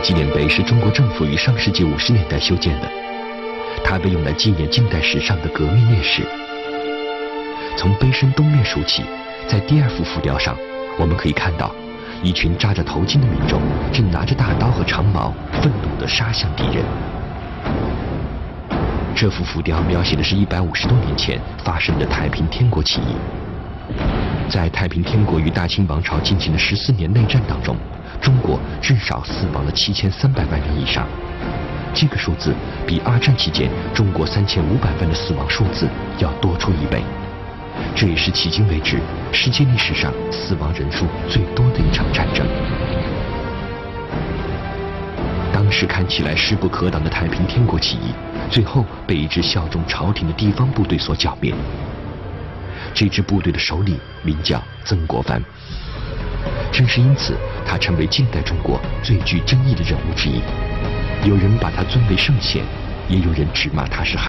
纪念碑是中国政府于上世纪五十年代修建的，它被用来纪念近代史上的革命烈士。从碑身东面数起，在第二幅浮雕上，我们可以看到一群扎着头巾的民众正拿着大刀和长矛，愤怒地杀向敌人。这幅浮雕描写的是一百五十多年前发生的太平天国起义。在太平天国与大清王朝进行的十四年内战当中，中国至少死亡了七千三百万人以上。这个数字比二战期间中国三千五百万的死亡数字要多出一倍。这也是迄今为止世界历史上死亡人数最多的一场战争。当时看起来势不可挡的太平天国起义，最后被一支效忠朝廷的地方部队所剿灭。这支部队的首领名叫曾国藩，正是因此，他成为近代中国最具争议的人物之一。有人把他尊为圣贤，也有人指骂他是汉。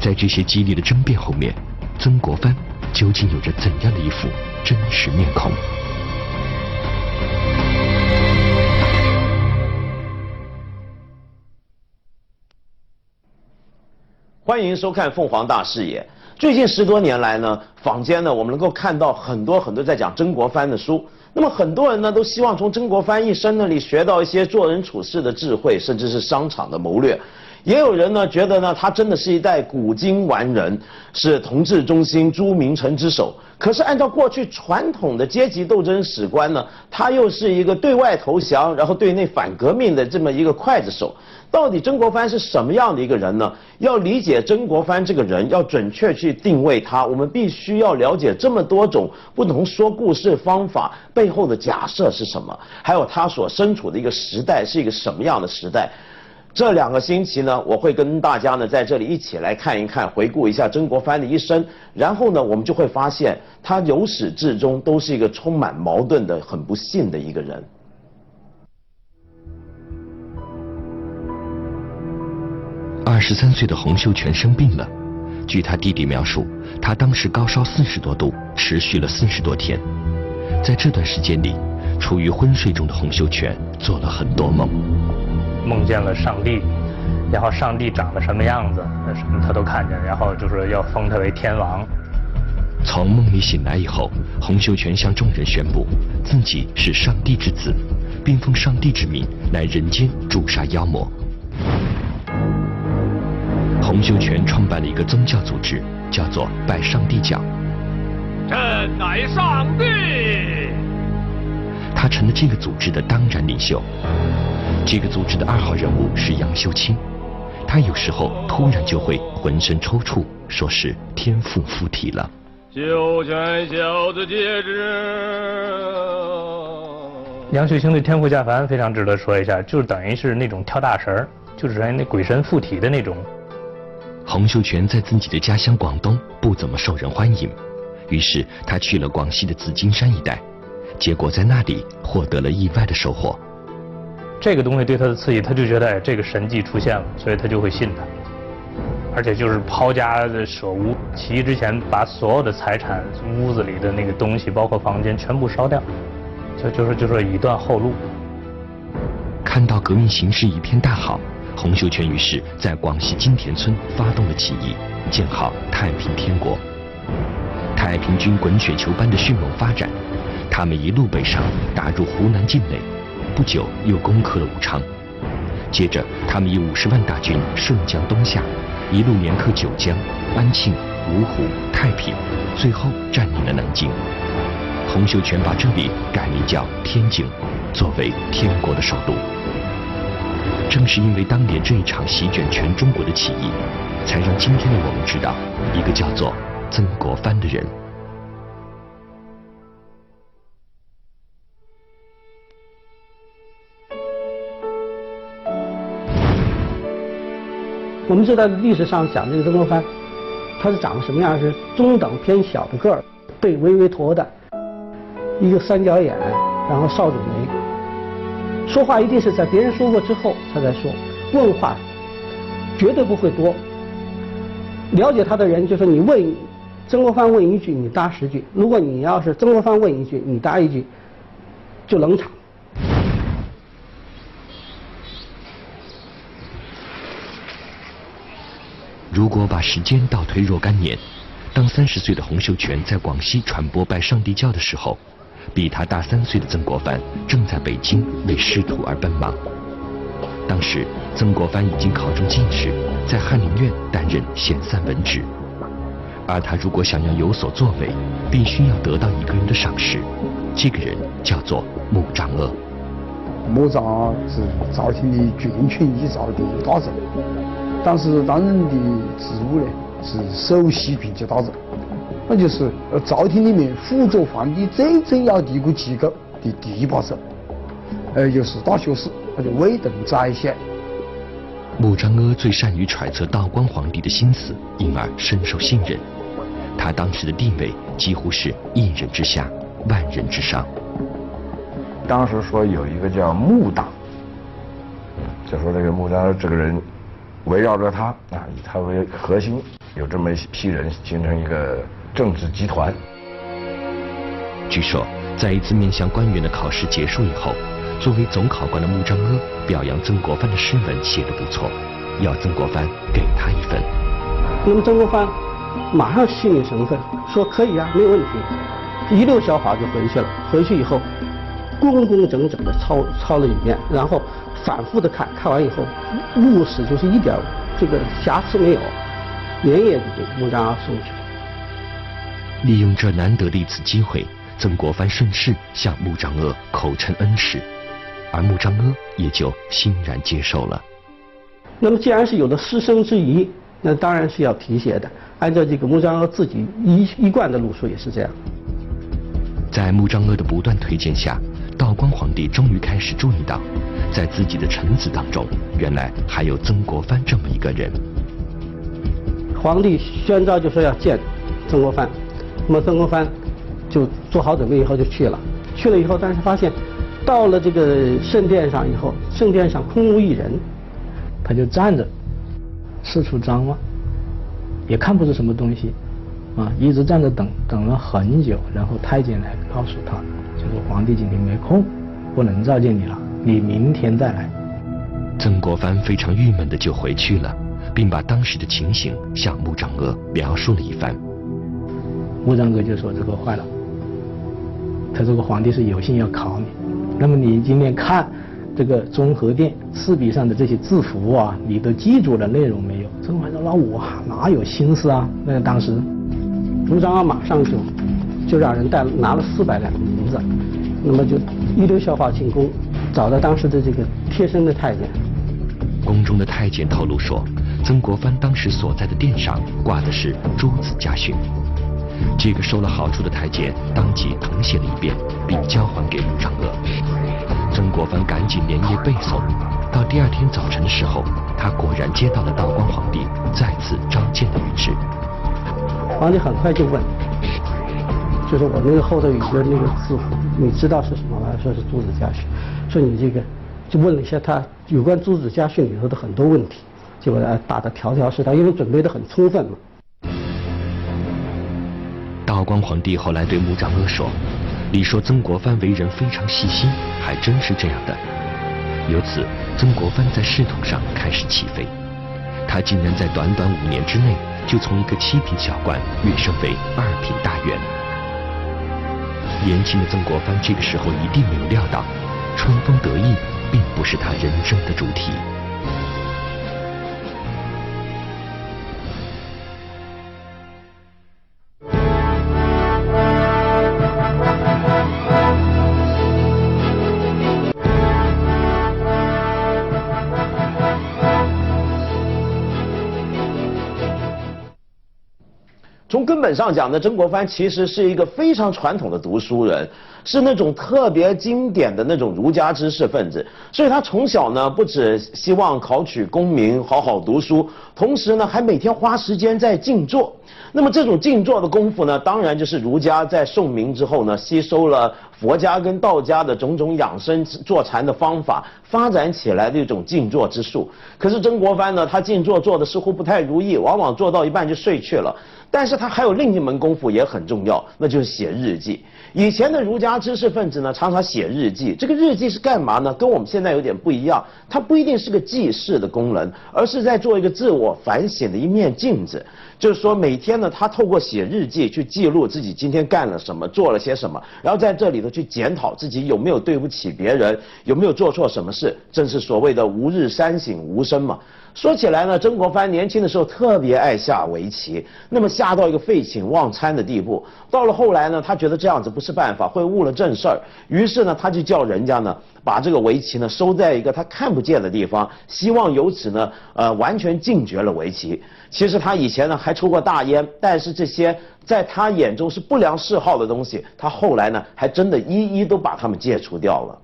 在这些激烈的争辩后面，曾国藩究竟有着怎样的一副真实面孔？欢迎收看《凤凰大视野》。最近十多年来呢，坊间呢，我们能够看到很多很多在讲曾国藩的书。那么很多人呢，都希望从曾国藩一生那里学到一些做人处事的智慧，甚至是商场的谋略。也有人呢，觉得呢，他真的是一代古今完人，是同治中兴诸名臣之首。可是按照过去传统的阶级斗争史观呢，他又是一个对外投降，然后对内反革命的这么一个刽子手。到底曾国藩是什么样的一个人呢？要理解曾国藩这个人，要准确去定位他，我们必须要了解这么多种不同说故事方法背后的假设是什么，还有他所身处的一个时代是一个什么样的时代。这两个星期呢，我会跟大家呢在这里一起来看一看，回顾一下曾国藩的一生，然后呢，我们就会发现他由始至终都是一个充满矛盾的、很不幸的一个人。二十三岁的洪秀全生病了，据他弟弟描述，他当时高烧四十多度，持续了四十多天。在这段时间里，处于昏睡中的洪秀全做了很多梦，梦见了上帝，然后上帝长得什么样子，什么他都看见，然后就是要封他为天王。从梦里醒来以后，洪秀全向众人宣布自己是上帝之子，并奉上帝之名来人间诛杀妖魔。洪秀全创办了一个宗教组织，叫做拜上帝教。朕乃上帝。他成了这个组织的当然领袖。这个组织的二号人物是杨秀清，他有时候突然就会浑身抽搐，说是天赋附体了。秀全小子戒指。杨秀清的天赋下凡非常值得说一下，就是等于是那种跳大神儿，就是那鬼神附体的那种。洪秀全在自己的家乡广东不怎么受人欢迎，于是他去了广西的紫金山一带，结果在那里获得了意外的收获。这个东西对他的刺激，他就觉得哎这个神迹出现了，所以他就会信他，而且就是抛家舍屋，起义之前把所有的财产、屋子里的那个东西，包括房间全部烧掉，就就是就是以断后路。看到革命形势一片大好。洪秀全于是在广西金田村发动了起义，建号太平天国。太平军滚雪球般的迅猛发展，他们一路北上，打入湖南境内，不久又攻克了武昌。接着，他们以五十万大军顺江东下，一路连克九江、安庆、芜湖、太平，最后占领了南京。洪秀全把这里改名叫天津，作为天国的首都。正是因为当年这一场席卷全中国的起义，才让今天的我们知道一个叫做曾国藩的人。我们知道历史上讲这个曾国藩，他是长什么样？是中等偏小的个儿，背微微驼的，一个三角眼，然后少主眉。说话一定是在别人说过之后他才说，问话绝对不会多。了解他的人就说你问曾国藩问一句，你答十句；如果你要是曾国藩问一句，你答一句，就冷场。如果把时间倒推若干年，当三十岁的洪秀全在广西传播拜上帝教的时候，比他大三岁的曾国藩正在北京为仕途而奔忙。当时，曾国藩已经考中进士，在翰林院担任闲散文职。而他如果想要有所作为，必须要得到一个人的赏识，这个人叫做穆彰鄂。穆彰是朝廷的军权依照的大臣，当时担任的职务呢是首席评级大臣，那就是呃朝廷里面辅佐皇帝最重要的一个机构的第一把手，呃又是大学士，他就威登宰相。穆彰阿最善于揣测道光皇帝的心思，因而深受信任。他当时的地位几乎是一人之下，万人之上。当时说有一个叫穆党，就说这个穆彰这个人围绕着他啊，以他为核心，有这么一批人形成一个政治集团。据说，在一次面向官员的考试结束以后，作为总考官的穆彰阿表扬曾国藩的诗文写得不错，要曾国藩给他一份。那么曾国藩。马上心领神会，说可以啊，没有问题，一溜小跑就回去了。回去以后，工工整整的抄抄了一遍，然后反复的看看完以后，务实就是一点这个瑕疵没有，连夜就给穆彰阿送去了。利用这难得的一次机会，曾国藩顺势向穆彰阿口称恩师，而穆彰阿也就欣然接受了。那么既然是有了师生之谊，那当然是要提携的。按照这个穆彰阿自己一一贯的路数也是这样。在穆彰阿的不断推荐下，道光皇帝终于开始注意到，在自己的臣子当中，原来还有曾国藩这么一个人。皇帝宣召就说要见曾国藩，那么曾国藩就做好准备以后就去了。去了以后，但是发现到了这个圣殿上以后，圣殿上空无一人，他就站着四处张望。也看不出什么东西，啊，一直站着等，等了很久，然后太监来告诉他，就说皇帝今天没空，不能召见你了，你明天再来。曾国藩非常郁闷的就回去了，并把当时的情形向穆彰娥描述了一番。穆彰娥就说这个坏了，他这个皇帝是有心要考你，那么你今天看。这个中和殿四壁上的这些字符啊，你都记住了内容没有？曾国藩说：“那我哪有心思啊？”那当时，穆彰阿马上就就让人带拿了四百两银子，那么就一溜小跑进宫，找到当时的这个贴身的太监。宫中的太监透露说，曾国藩当时所在的殿上挂的是《朱子家训》，这个收了好处的太监当即誊写了一遍，并交还给穆彰阿。曾国藩赶紧连夜背诵，到第二天早晨的时候，他果然接到了道光皇帝再次召见的谕旨。皇帝很快就问，就是我那个后头有个那个字，你知道是什么吗？说是《朱子家训》，说你这个就问了一下他有关《朱子家训》里头的很多问题，就把他打的条条是道，因为准备的很充分嘛。道光皇帝后来对穆彰阿说。你说曾国藩为人非常细心，还真是这样的。由此，曾国藩在仕途上开始起飞，他竟然在短短五年之内就从一个七品小官跃升为二品大员。年轻的曾国藩这个时候一定没有料到，春风得意并不是他人生的主题。本上讲的，曾国藩其实是一个非常传统的读书人，是那种特别经典的那种儒家知识分子。所以他从小呢，不只希望考取功名，好好读书，同时呢，还每天花时间在静坐。那么这种静坐的功夫呢，当然就是儒家在宋明之后呢，吸收了佛家跟道家的种种养生坐禅的方法，发展起来的一种静坐之术。可是曾国藩呢，他静坐做的似乎不太如意，往往做到一半就睡去了。但是他还有另一门功夫也很重要，那就是写日记。以前的儒家知识分子呢，常常写日记。这个日记是干嘛呢？跟我们现在有点不一样。它不一定是个记事的功能，而是在做一个自我反省的一面镜子。就是说，每天呢，他透过写日记去记录自己今天干了什么，做了些什么，然后在这里头去检讨自己有没有对不起别人，有没有做错什么事。正是所谓的“吾日三省吾身”嘛。说起来呢，曾国藩年轻的时候特别爱下围棋，那么下到一个废寝忘餐的地步。到了后来呢，他觉得这样子不是办法，会误了正事儿。于是呢，他就叫人家呢把这个围棋呢收在一个他看不见的地方，希望由此呢呃完全禁绝了围棋。其实他以前呢还抽过大烟，但是这些在他眼中是不良嗜好的东西，他后来呢还真的一一都把他们戒除掉了。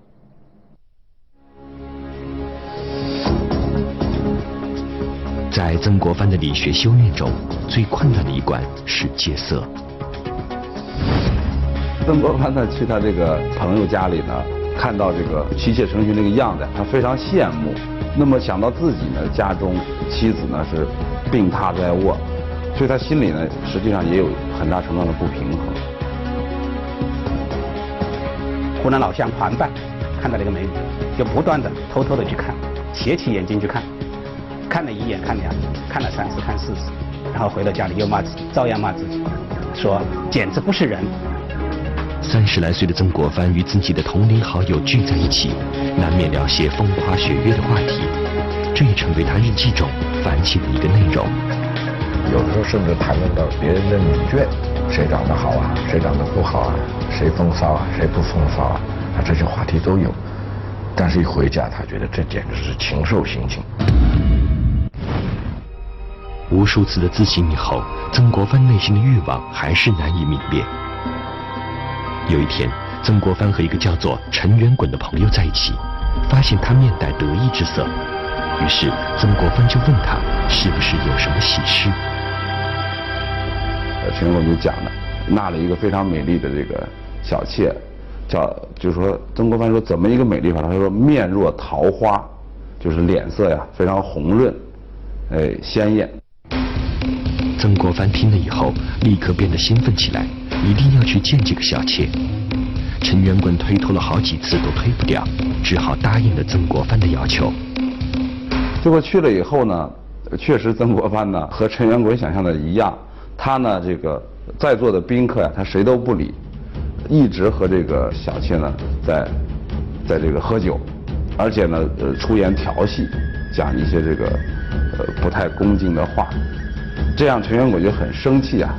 在曾国藩的理学修炼中，最困难的一关是戒色。曾国藩呢，去他这个朋友家里呢，看到这个妻妾成群这个样子，他非常羡慕。那么想到自己呢，家中妻子呢是病榻在卧，所以他心里呢，实际上也有很大程度的不平衡。湖南老乡团办看到这个美女，就不断的偷偷的去看，斜起眼睛去看。看了一眼，看两眼，看了三次，看四次，然后回到家里又骂自己，照样骂自己，说简直不是人。三十来岁的曾国藩与自己的同龄好友聚在一起，难免聊些风花雪月的话题，这也成为他日记中烦心的一个内容。有时候甚至谈论到别人的女眷，谁长得好啊，谁长得不好啊，谁风骚啊，谁不风骚啊，啊这些话题都有。但是一回家，他觉得这简直是禽兽行径。无数次的自省以后，曾国藩内心的欲望还是难以泯灭。有一天，曾国藩和一个叫做陈元衮的朋友在一起，发现他面带得意之色，于是曾国藩就问他是不是有什么喜事。陈元滚就讲了，纳了一个非常美丽的这个小妾，叫就是说曾国藩说怎么一个美丽法？他说面若桃花，就是脸色呀非常红润，哎鲜艳。曾国藩听了以后，立刻变得兴奋起来，一定要去见这个小妾。陈元衮推脱了好几次都推不掉，只好答应了曾国藩的要求。结果去了以后呢，确实曾国藩呢和陈元衮想象的一样，他呢这个在座的宾客呀，他谁都不理，一直和这个小妾呢在在这个喝酒，而且呢呃出言调戏，讲一些这个呃不太恭敬的话。这样陈元衮就很生气啊！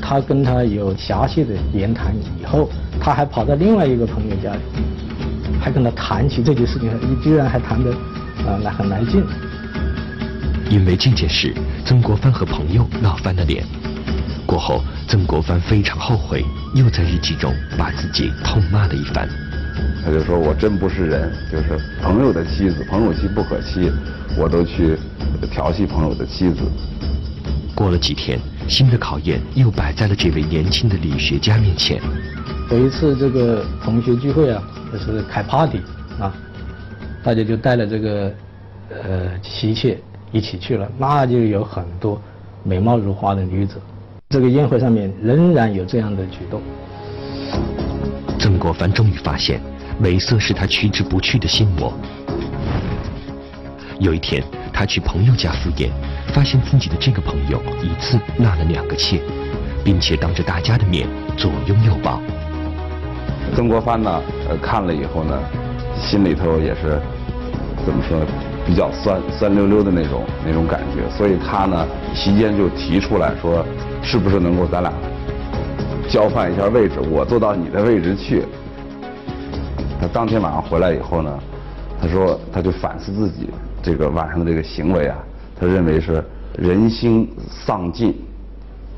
他跟他有详细的言谈以后，他还跑到另外一个朋友家里，还跟他谈起这件事情，你居然还谈得啊来很来劲。因为这件事，曾国藩和朋友闹翻了脸。过后，曾国藩非常后悔，又在日记中把自己痛骂了一番。他就说我真不是人，就是朋友的妻子，朋友妻不可欺，我都去调戏朋友的妻子。过了几天，新的考验又摆在了这位年轻的理学家面前。有一次这个同学聚会啊，就是开 party 啊，大家就带了这个呃妻妾一起去了，那就有很多美貌如花的女子。这个宴会上面仍然有这样的举动。曾国藩终于发现，美色是他驱之不去的心魔。有一天，他去朋友家赴宴。发现自己的这个朋友一次纳了两个妾，并且当着大家的面左拥右抱。曾国藩呢，呃，看了以后呢，心里头也是怎么说，比较酸酸溜溜的那种那种感觉，所以他呢，席间就提出来说，是不是能够咱俩交换一下位置，我坐到你的位置去。他当天晚上回来以后呢，他说他就反思自己这个晚上的这个行为啊。他认为是人心丧尽，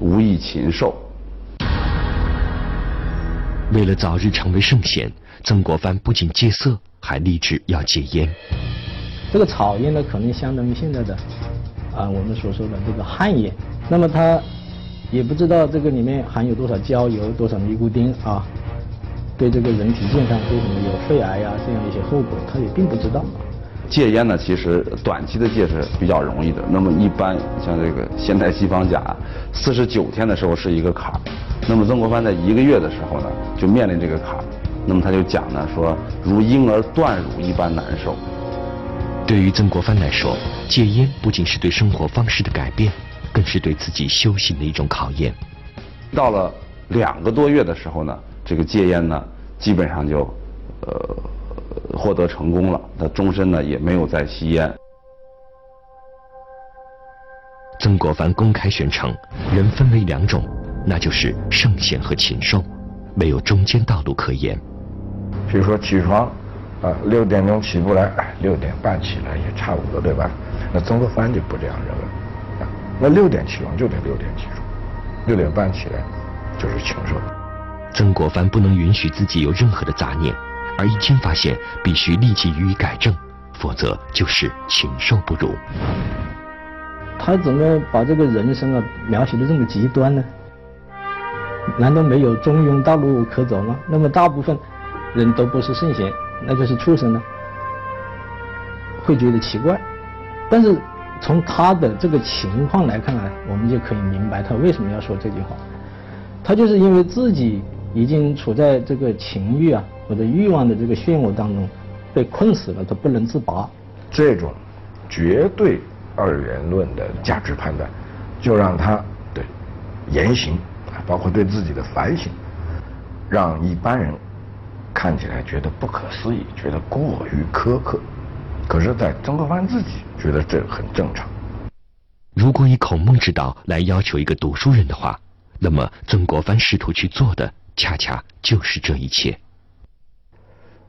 无益禽兽。为了早日成为圣贤，曾国藩不仅戒色，还立志要戒烟。这个草烟呢，可能相当于现在的啊我们所说的这个旱烟。那么他也不知道这个里面含有多少焦油、多少尼古丁啊，对这个人体健康对什么有肺癌呀这样一些后果，他也并不知道。戒烟呢，其实短期的戒是比较容易的。那么一般像这个现代西方讲，四十九天的时候是一个坎儿，那么曾国藩在一个月的时候呢，就面临这个坎儿。那么他就讲呢，说如婴儿断乳一般难受。对于曾国藩来说，戒烟不仅是对生活方式的改变，更是对自己修行的一种考验。到了两个多月的时候呢，这个戒烟呢，基本上就呃获得成功了。他终身呢也没有再吸烟。曾国藩公开宣称，人分为两种，那就是圣贤和禽兽，没有中间道路可言。比如说起床，啊六点钟起不来，六点半起来也差不多，对吧？那曾国藩就不这样认为，啊，那六点起床就得六点起床，六点半起来就是禽兽。曾国藩不能允许自己有任何的杂念，而一经发现，必须立即予以改正，否则就是禽兽不如。他怎么把这个人生啊描写的这么极端呢？难道没有中庸道路可走吗？那么大部分人都不是圣贤，那就是畜生呢？会觉得奇怪。但是从他的这个情况来看啊，我们就可以明白他为什么要说这句话。他就是因为自己已经处在这个情欲啊或者欲望的这个漩涡当中，被困死了，他不能自拔。这种绝对。二元论的价值判断，就让他对言行啊，包括对自己的反省，让一般人看起来觉得不可思议，觉得过于苛刻。可是，在曾国藩自己觉得这很正常。如果以孔孟之道来要求一个读书人的话，那么曾国藩试图去做的，恰恰就是这一切。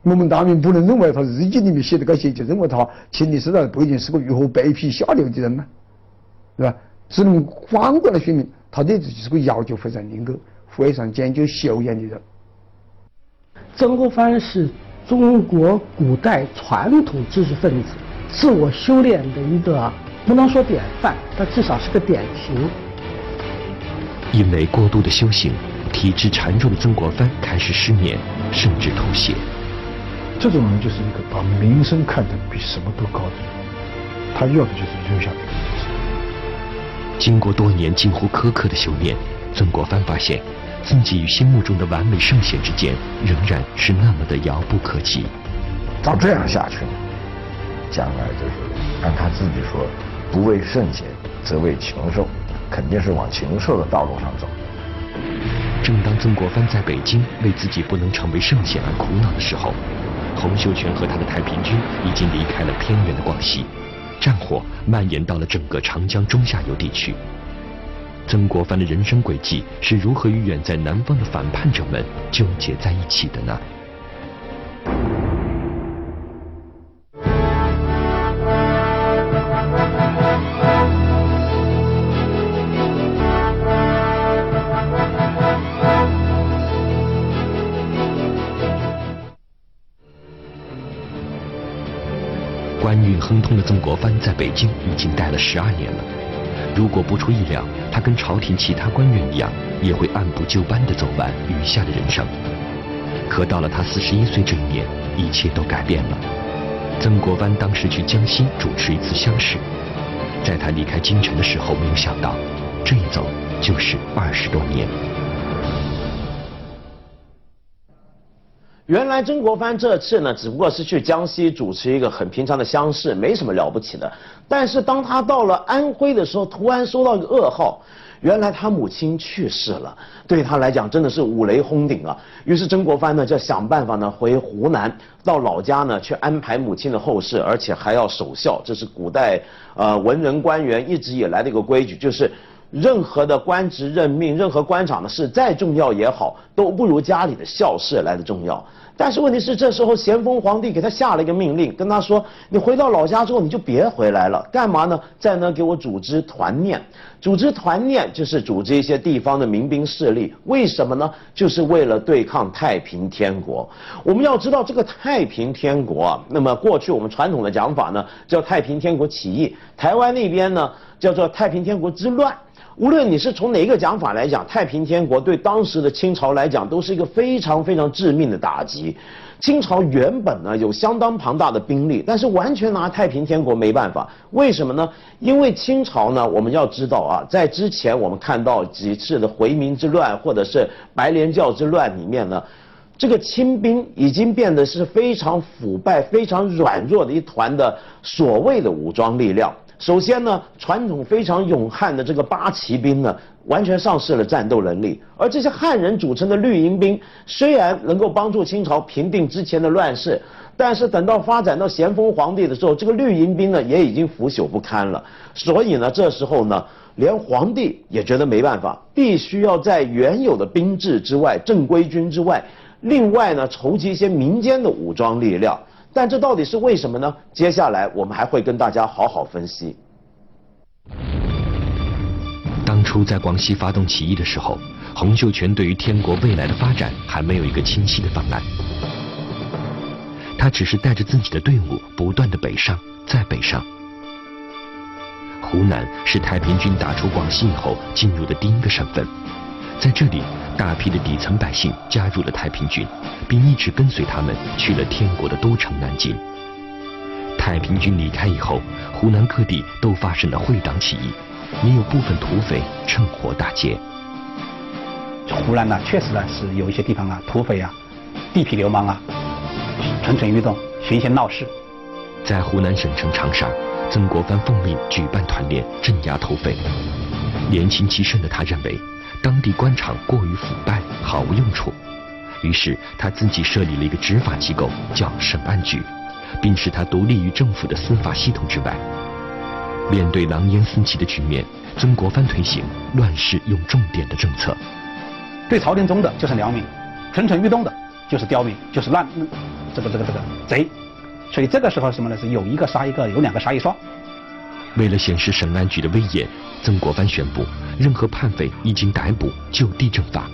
我们大明不能认为他日记里面写的这些，就认为他清历史上不一定是个如何卑鄙下流的人呢？是吧？只能反过来说明，他对自己是个要求非常严格、非常讲究修养的人。曾国藩是中国古代传统知识分子自我修炼的一个，不能说典范，但至少是个典型。因为过度的修行，体质孱弱的曾国藩开始失眠，甚至吐血。这种人就是一个把名声看得比什么都高的人，他要的就是留下名声。经过多年近乎苛刻的修炼，曾国藩发现自己与心目中的完美圣贤之间仍然是那么的遥不可及。照这样下去，将来就是按他自己说，不为圣贤，则为禽兽，肯定是往禽兽的道路上走。正当曾国藩在北京为自己不能成为圣贤而苦恼的时候，洪秀全和他的太平军已经离开了偏远的广西，战火蔓延到了整个长江中下游地区。曾国藩的人生轨迹是如何与远在南方的反叛者们纠结在一起的呢？运亨通的曾国藩在北京已经待了十二年了。如果不出意料，他跟朝廷其他官员一样，也会按部就班地走完余下的人生。可到了他四十一岁这一年，一切都改变了。曾国藩当时去江西主持一次乡试，在他离开京城的时候，没有想到，这一走就是二十多年。原来曾国藩这次呢，只不过是去江西主持一个很平常的乡试，没什么了不起的。但是当他到了安徽的时候，突然收到一个噩耗，原来他母亲去世了。对他来讲，真的是五雷轰顶啊！于是曾国藩呢，就想办法呢回湖南，到老家呢去安排母亲的后事，而且还要守孝。这是古代呃文人官员一直以来的一个规矩，就是任何的官职任命、任何官场的事再重要也好，都不如家里的孝事来的重要。但是问题是，这时候咸丰皇帝给他下了一个命令，跟他说：“你回到老家之后，你就别回来了。干嘛呢？在那给我组织团练。组织团练就是组织一些地方的民兵势力。为什么呢？就是为了对抗太平天国。我们要知道这个太平天国，那么过去我们传统的讲法呢，叫太平天国起义；台湾那边呢，叫做太平天国之乱。无论你是从哪个讲法来讲，太平天国对当时的清朝来讲都是一个非常非常致命的打击。清朝原本呢有相当庞大的兵力，但是完全拿太平天国没办法。为什么呢？因为清朝呢，我们要知道啊，在之前我们看到几次的回民之乱或者是白莲教之乱里面呢，这个清兵已经变得是非常腐败、非常软弱的一团的所谓的武装力量。首先呢，传统非常勇悍的这个八旗兵呢，完全丧失了战斗能力。而这些汉人组成的绿营兵，虽然能够帮助清朝平定之前的乱世，但是等到发展到咸丰皇帝的时候，这个绿营兵呢也已经腐朽不堪了。所以呢，这时候呢，连皇帝也觉得没办法，必须要在原有的兵制之外、正规军之外，另外呢筹集一些民间的武装力量。但这到底是为什么呢？接下来我们还会跟大家好好分析。当初在广西发动起义的时候，洪秀全对于天国未来的发展还没有一个清晰的方案，他只是带着自己的队伍不断的北上，再北上。湖南是太平军打出广西以后进入的第一个省份，在这里。大批的底层百姓加入了太平军，并一直跟随他们去了天国的都城南京。太平军离开以后，湖南各地都发生了会党起义，也有部分土匪趁火打劫。湖南呢，确实呢是有一些地方啊，土匪啊、地痞流氓啊，蠢蠢欲动，寻衅闹事。在湖南省城长沙，曾国藩奉命举办团练，镇压土匪。年轻气盛的他认为。当地官场过于腐败，毫无用处。于是他自己设立了一个执法机构，叫审案局，并使它独立于政府的司法系统之外。面对狼烟四起的局面，曾国藩推行乱世用重点的政策。对朝廷忠的就是良民，蠢蠢欲动的就是刁民，就是乱这个这个这个贼。所以这个时候什么呢？是有一个杀一个，有两个杀一双。为了显示省安局的威严，曾国藩宣布。任何叛匪一经逮捕，就地正法。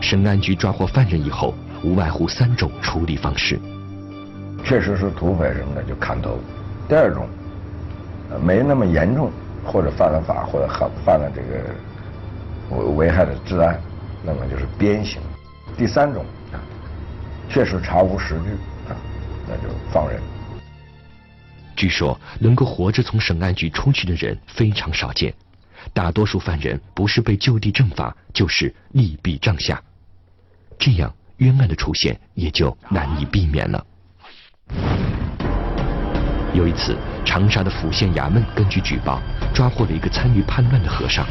省安局抓获犯人以后，无外乎三种处理方式：确实是土匪什么的就砍头；第二种，没那么严重，或者犯了法，或者犯犯了这个危危害了治安，那么就是鞭刑；第三种，确实查无实据，啊，那就放人。据说能够活着从省案局出去的人非常少见。大多数犯人不是被就地正法，就是立毙帐下，这样冤案的出现也就难以避免了。有一次，长沙的府县衙门根据举报，抓获了一个参与叛乱的和尚，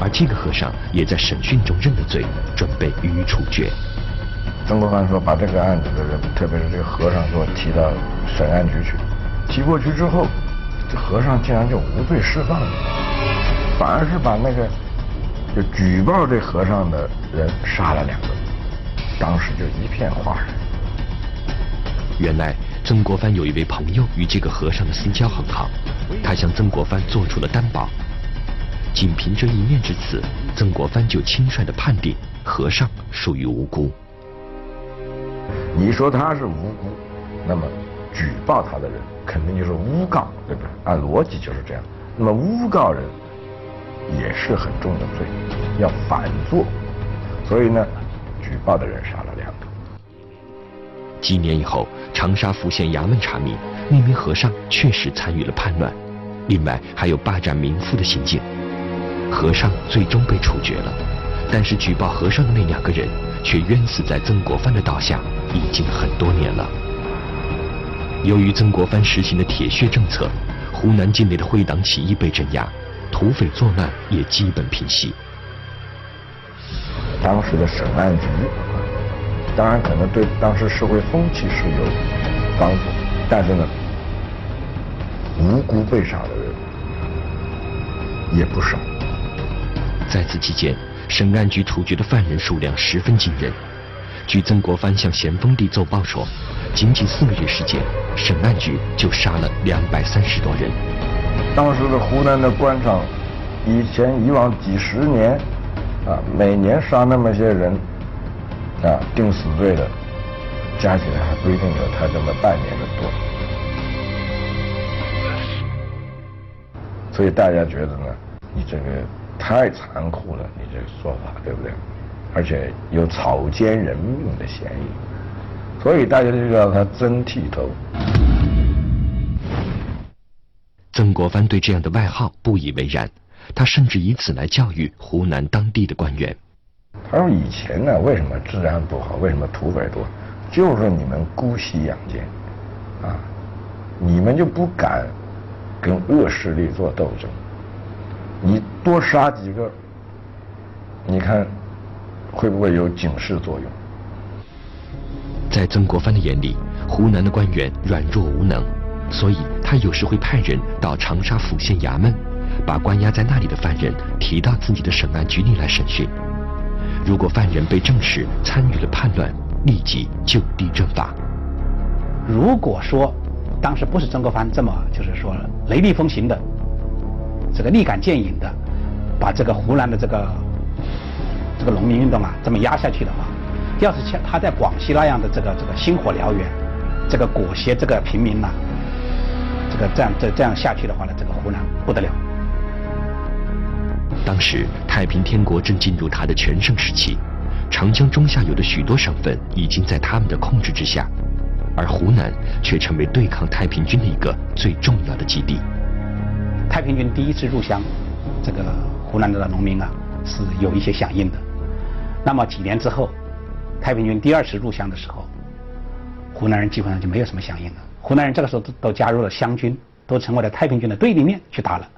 而这个和尚也在审讯中认了罪，准备予以处决。曾国藩说：“把这个案子的人，特别是这个和尚，给我提到审案局去。提过去之后，这和尚竟然就无罪释放了。”反而是把那个就举报这和尚的人杀了两个，当时就一片哗然。原来曾国藩有一位朋友与这个和尚的私交很好，他向曾国藩做出了担保，仅凭这一面之词，曾国藩就轻率的判定和尚属于无辜。你说他是无辜，那么举报他的人肯定就是诬告，对不对？按逻辑就是这样。那么诬告人。也是很重的罪，要反坐。所以呢，举报的人杀了两个。几年以后，长沙府县衙门查明，那名和尚确实参与了叛乱，另外还有霸占民妇的行径。和尚最终被处决了，但是举报和尚的那两个人却冤死在曾国藩的刀下，已经很多年了。由于曾国藩实行的铁血政策，湖南境内的会党起义被镇压。土匪作乱也基本平息。当时的审案局，当然可能对当时社会风气是有帮助，但是呢，无辜被杀的人也不少。在此期间，审案局处决的犯人数量十分惊人。据曾国藩向咸丰帝奏报说，仅仅四个月时间，审案局就杀了两百三十多人。当时的湖南的官场，以前以往几十年，啊，每年杀那么些人，啊，定死罪的，加起来还不一定有他这么半年的多。所以大家觉得呢，你这个太残酷了，你这个说法对不对？而且有草菅人命的嫌疑，所以大家就叫他曾剃头。曾国藩对这样的外号不以为然，他甚至以此来教育湖南当地的官员。他说：“以前呢，为什么治安不好？为什么土匪多？就是你们姑息养奸，啊，你们就不敢跟恶势力做斗争。你多杀几个，你看会不会有警示作用？”在曾国藩的眼里，湖南的官员软弱无能，所以他有时会派人到长沙府县衙门，把关押在那里的犯人提到自己的审案局里来审讯。如果犯人被证实参与了叛乱，立即就地正法。如果说当时不是曾国藩这么就是说雷厉风行的，这个立竿见影的，把这个湖南的这个这个农民运动啊这么压下去的话，要是像他在广西那样的这个这个星火燎原，这个裹挟这个平民呐，这个这样这这样下去的话呢，这个湖南不得了。当时太平天国正进入它的全盛时期，长江中下游的许多省份已经在他们的控制之下，而湖南却成为对抗太平军的一个最重要的基地。太平军第一次入湘，这个湖南的农民啊是有一些响应的。那么几年之后，太平军第二次入湘的时候，湖南人基本上就没有什么响应了。湖南人这个时候都都加入了湘军，都成为了太平军的对立面去打了。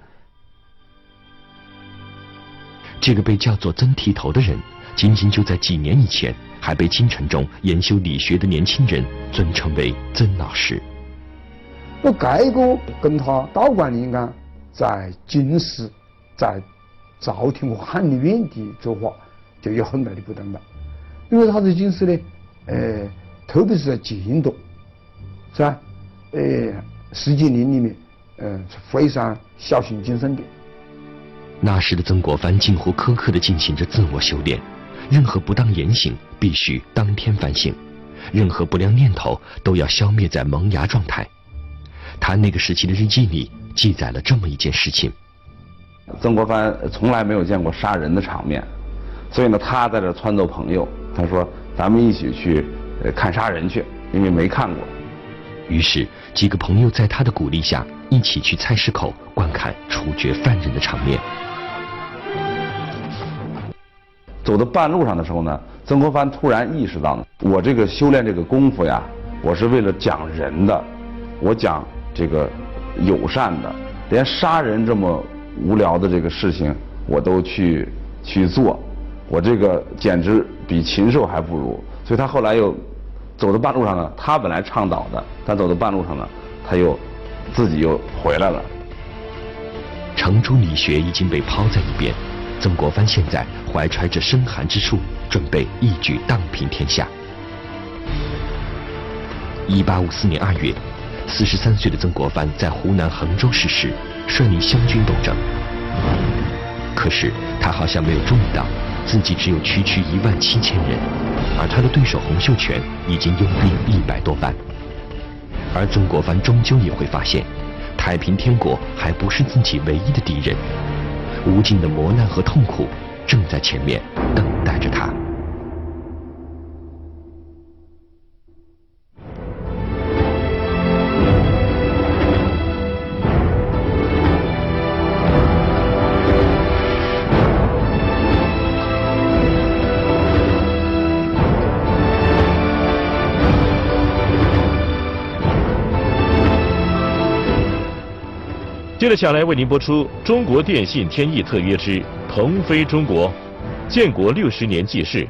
这个被叫做曾剃头的人，仅仅就在几年以前，还被京城中研修理学的年轻人尊称为曾老师。我盖个跟他道观里干，在京师，在朝廷和翰林院的做法就有很大的不同了。因为他在京师呢，呃，特别是在京都，是吧？呃，十几年里面，嗯，非常小心谨慎的。那时的曾国藩近乎苛刻地进行着自我修炼，任何不当言行必须当天反省，任何不良念头都要消灭在萌芽状态。他那个时期的日记里记载了这么一件事情：曾国藩从来没有见过杀人的场面，所以呢，他在这撺掇朋友，他说：“咱们一起去呃看杀人去，因为没看过。”于是几个朋友在他的鼓励下，一起去菜市口观看处决犯人的场面。走到半路上的时候呢，曾国藩突然意识到呢，我这个修炼这个功夫呀，我是为了讲人的，我讲这个友善的，连杀人这么无聊的这个事情我都去去做，我这个简直比禽兽还不如。所以他后来又走到半路上呢，他本来倡导的，但走到半路上呢，他又自己又回来了。程朱理学已经被抛在一边。曾国藩现在怀揣着深寒之术，准备一举荡平天下。一八五四年二月，四十三岁的曾国藩在湖南衡州逝世，率领湘军东征。可是他好像没有注意到，自己只有区区一万七千人，而他的对手洪秀全已经拥兵一百多万。而曾国藩终究也会发现，太平天国还不是自己唯一的敌人。无尽的磨难和痛苦正在前面等待着他。接下来为您播出《中国电信天翼特约之腾飞中国》，建国六十年纪事。